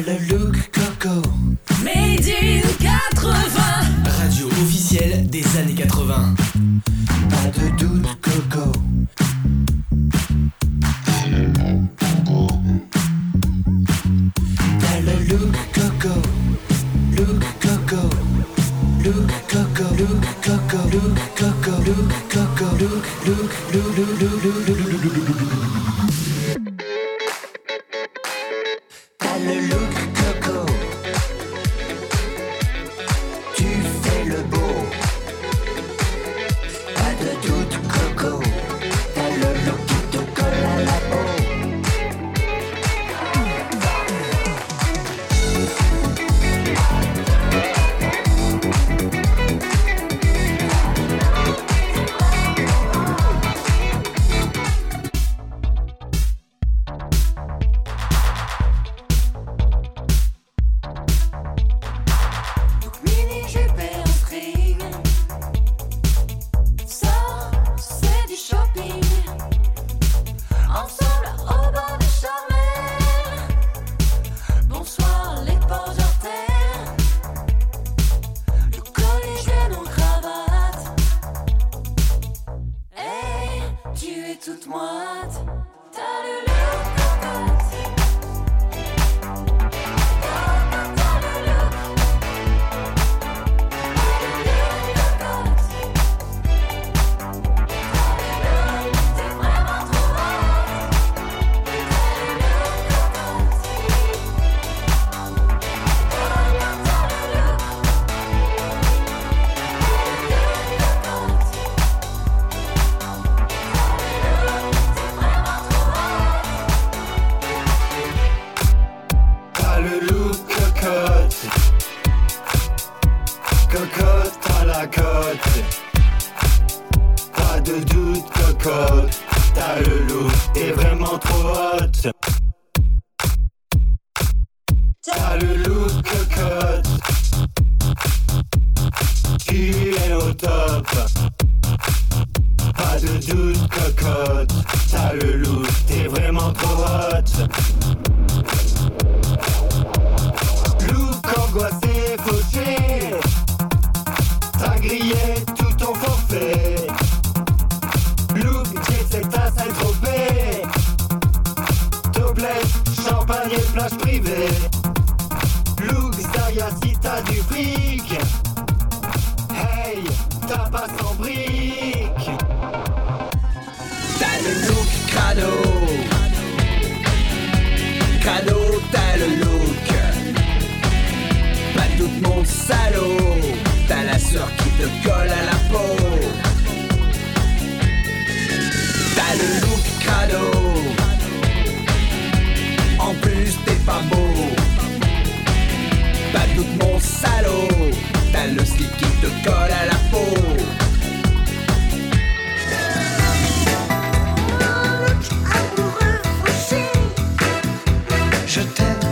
Le look coco. Made in 80. Radio officielle des années 80. Pas de doute coco. T'as le look coco. Look coco. Look coco. Look coco. Look coco. Look coco. Look look look look look look look look look droite, t'as le de doute cocotte T'as le look est vraiment trop hot champagne et plage privée Look Zaria si t'as du fric Hey, t'as pas sans brique T'as le look crado. Crado, t'as le look. Pas doute, mon salaud. T'as la sœur qui te colle à la peau. le slip qui te colle à la peau. Look amoureux aussi. Je t'aime.